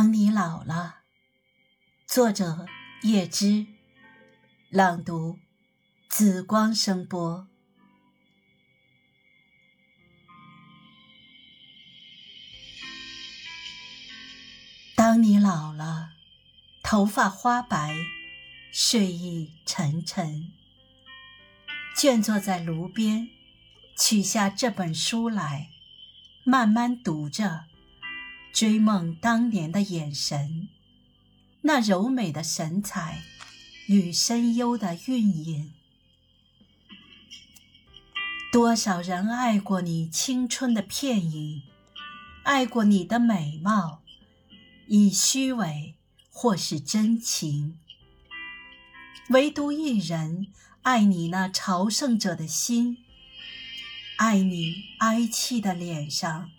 当你老了，作者叶芝，朗读紫光声波。当你老了，头发花白，睡意沉沉，倦坐在炉边，取下这本书来，慢慢读着。追梦当年的眼神，那柔美的神采与深幽的韵影。多少人爱过你青春的片影，爱过你的美貌，以虚伪或是真情。唯独一人爱你那朝圣者的心，爱你哀戚的脸上。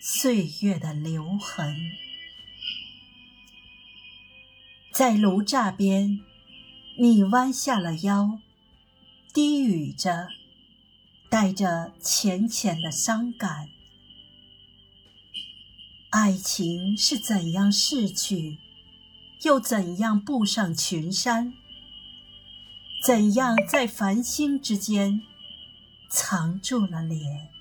岁月的留痕，在炉栅边，你弯下了腰，低语着，带着浅浅的伤感。爱情是怎样逝去，又怎样步上群山？怎样在繁星之间藏住了脸？